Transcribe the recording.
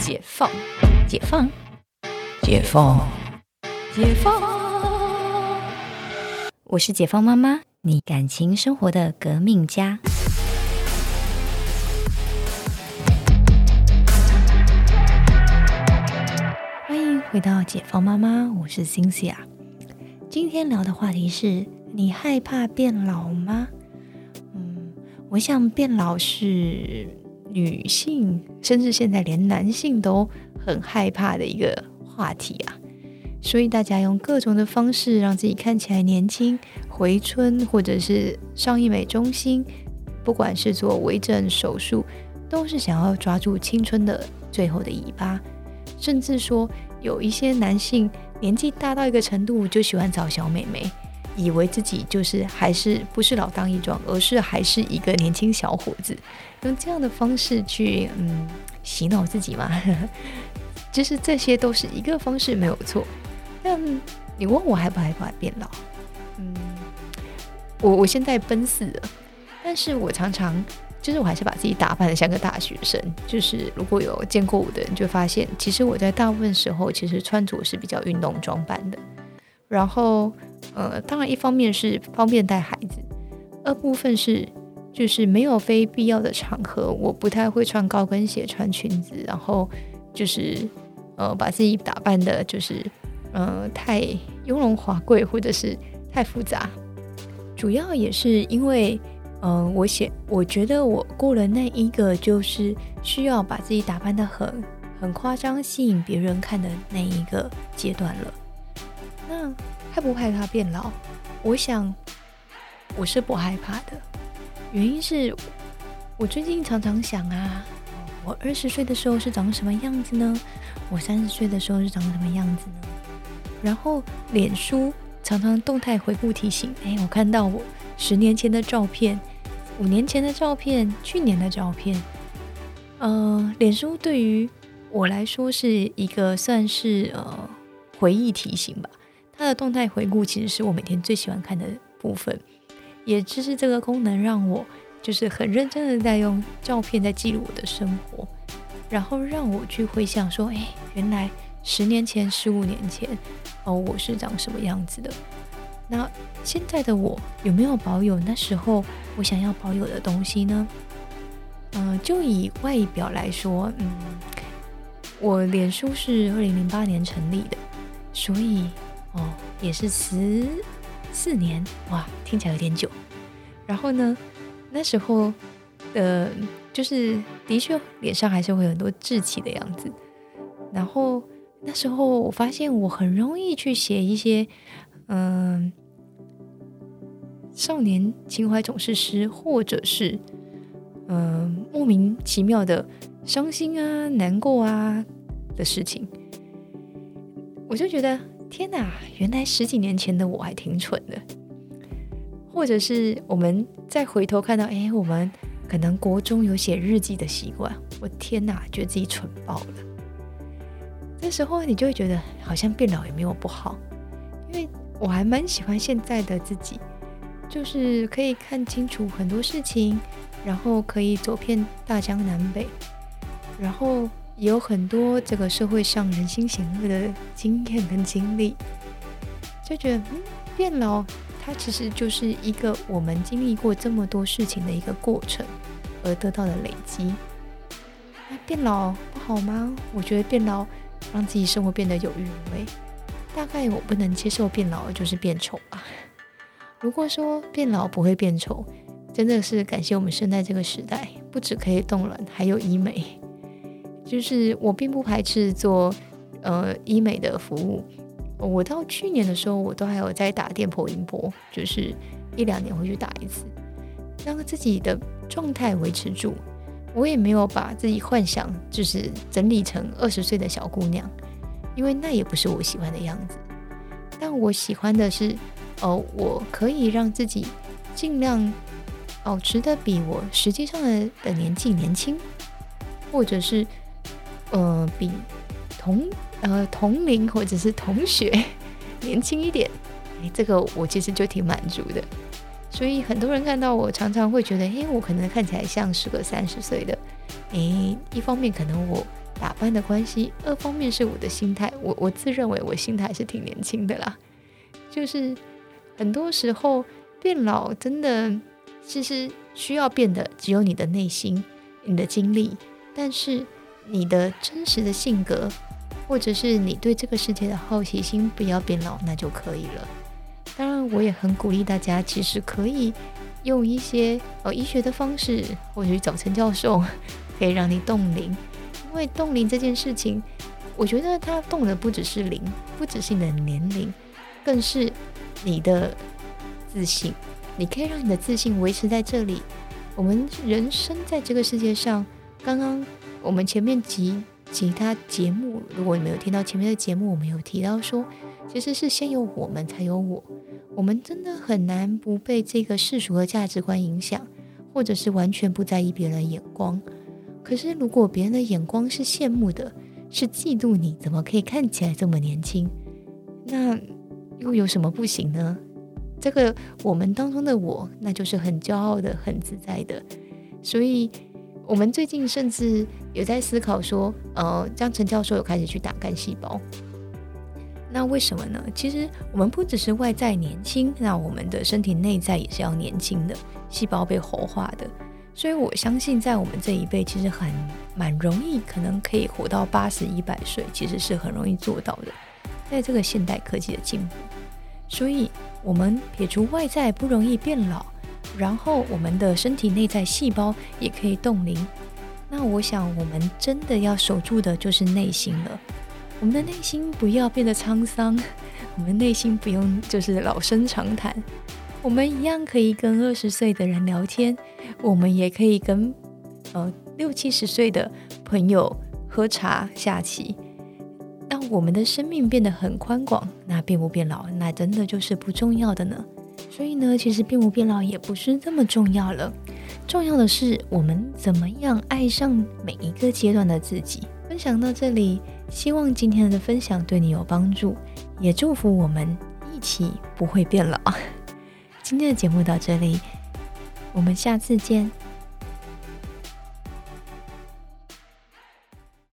解放，解放，解放，解放！我是解放妈妈，你感情生活的革命家。欢迎回到解放妈妈，我是 Cynthia。今天聊的话题是你害怕变老吗？嗯，我想变老是女性，甚至现在连男性都很害怕的一个话题啊。所以大家用各种的方式让自己看起来年轻，回春或者是上医美中心，不管是做微整手术，都是想要抓住青春的最后的尾巴。甚至说有一些男性年纪大到一个程度，就喜欢找小美眉，以为自己就是还是不是老当益壮，而是还是一个年轻小伙子，用这样的方式去嗯洗脑自己嘛。其 实这些都是一个方式，没有错。但你问我害不害怕变老？嗯，我我现在奔四了，但是我常常就是我还是把自己打扮的像个大学生。就是如果有见过我的人，就发现其实我在大部分时候其实穿着是比较运动装扮的。然后呃，当然一方面是方便带孩子，二部分是就是没有非必要的场合，我不太会穿高跟鞋、穿裙子，然后就是呃把自己打扮的就是。呃，太雍容华贵，或者是太复杂，主要也是因为，呃，我写，我觉得我过了那一个就是需要把自己打扮的很很夸张，吸引别人看的那一个阶段了。那害不害怕变老？我想我是不害怕的，原因是我最近常常想啊，我二十岁的时候是长什么样子呢？我三十岁的时候是长什么样子呢？然后，脸书常常动态回顾提醒，哎，我看到我十年前的照片，五年前的照片，去年的照片。呃，脸书对于我来说是一个算是呃回忆提醒吧。它的动态回顾其实是我每天最喜欢看的部分，也就是这个功能让我就是很认真的在用照片在记录我的生活，然后让我去回想说，哎，原来。十年前、十五年前，哦，我是长什么样子的？那现在的我有没有保有那时候我想要保有的东西呢？嗯，就以外表来说，嗯，我脸书是二零零八年成立的，所以哦，也是十四年，哇，听起来有点久。然后呢，那时候的，就是的确脸上还是会有很多稚气的样子，然后。那时候我发现我很容易去写一些，嗯，少年情怀总是诗，或者是嗯莫名其妙的伤心啊、难过啊的事情，我就觉得天哪，原来十几年前的我还挺蠢的。或者是我们再回头看到，哎，我们可能国中有写日记的习惯，我天哪，觉得自己蠢爆了。那时候你就会觉得好像变老也没有不好，因为我还蛮喜欢现在的自己，就是可以看清楚很多事情，然后可以走遍大江南北，然后有很多这个社会上人心险恶的经验跟经历，就觉得嗯，变老它其实就是一个我们经历过这么多事情的一个过程而得到的累积。那变老不好吗？我觉得变老。让自己生活变得有韵味。大概我不能接受变老就是变丑吧。如果说变老不会变丑，真的是感谢我们生在这个时代，不止可以冻卵，还有医美。就是我并不排斥做呃医美的服务。我到去年的时候，我都还有在打电波音波，就是一两年会去打一次，让自己的状态维持住。我也没有把自己幻想就是整理成二十岁的小姑娘，因为那也不是我喜欢的样子。但我喜欢的是，哦，我可以让自己尽量保持的比我实际上的的年纪年轻，或者是呃比同呃同龄或者是同学年轻一点。哎，这个我其实就挺满足的。所以很多人看到我，常常会觉得，哎，我可能看起来像是个三十岁的。哎，一方面可能我打扮的关系，二方面是我的心态。我我自认为我心态是挺年轻的啦，就是很多时候变老真的其实需要变的只有你的内心、你的经历，但是你的真实的性格，或者是你对这个世界的好奇心不要变老，那就可以了。当然，我也很鼓励大家，其实可以用一些呃医学的方式，或者去找陈教授，可以让你冻龄。因为冻龄这件事情，我觉得它冻的不只是龄，不只是你的年龄，更是你的自信。你可以让你的自信维持在这里。我们人生在这个世界上，刚刚我们前面几其他节目，如果你没有听到前面的节目，我们有提到说，其实是先有我们才有我。我们真的很难不被这个世俗的价值观影响，或者是完全不在意别人的眼光。可是，如果别人的眼光是羡慕的，是嫉妒你怎么可以看起来这么年轻，那又有什么不行呢？这个我们当中的我，那就是很骄傲的、很自在的。所以，我们最近甚至有在思考说，呃，张陈教授有开始去打干细胞。那为什么呢？其实我们不只是外在年轻，那我们的身体内在也是要年轻的，细胞被活化的。所以我相信，在我们这一辈，其实很蛮容易，可能可以活到八十一百岁，其实是很容易做到的。在这个现代科技的进步，所以我们撇除外在不容易变老，然后我们的身体内在细胞也可以冻龄。那我想，我们真的要守住的就是内心了。我们的内心不要变得沧桑，我们内心不用就是老生常谈，我们一样可以跟二十岁的人聊天，我们也可以跟呃六七十岁的朋友喝茶下棋。当我们的生命变得很宽广，那变不变老，那真的就是不重要的呢。所以呢，其实变不变老也不是这么重要了，重要的是我们怎么样爱上每一个阶段的自己。分享到这里。希望今天的分享对你有帮助，也祝福我们一起不会变老。今天的节目到这里，我们下次见。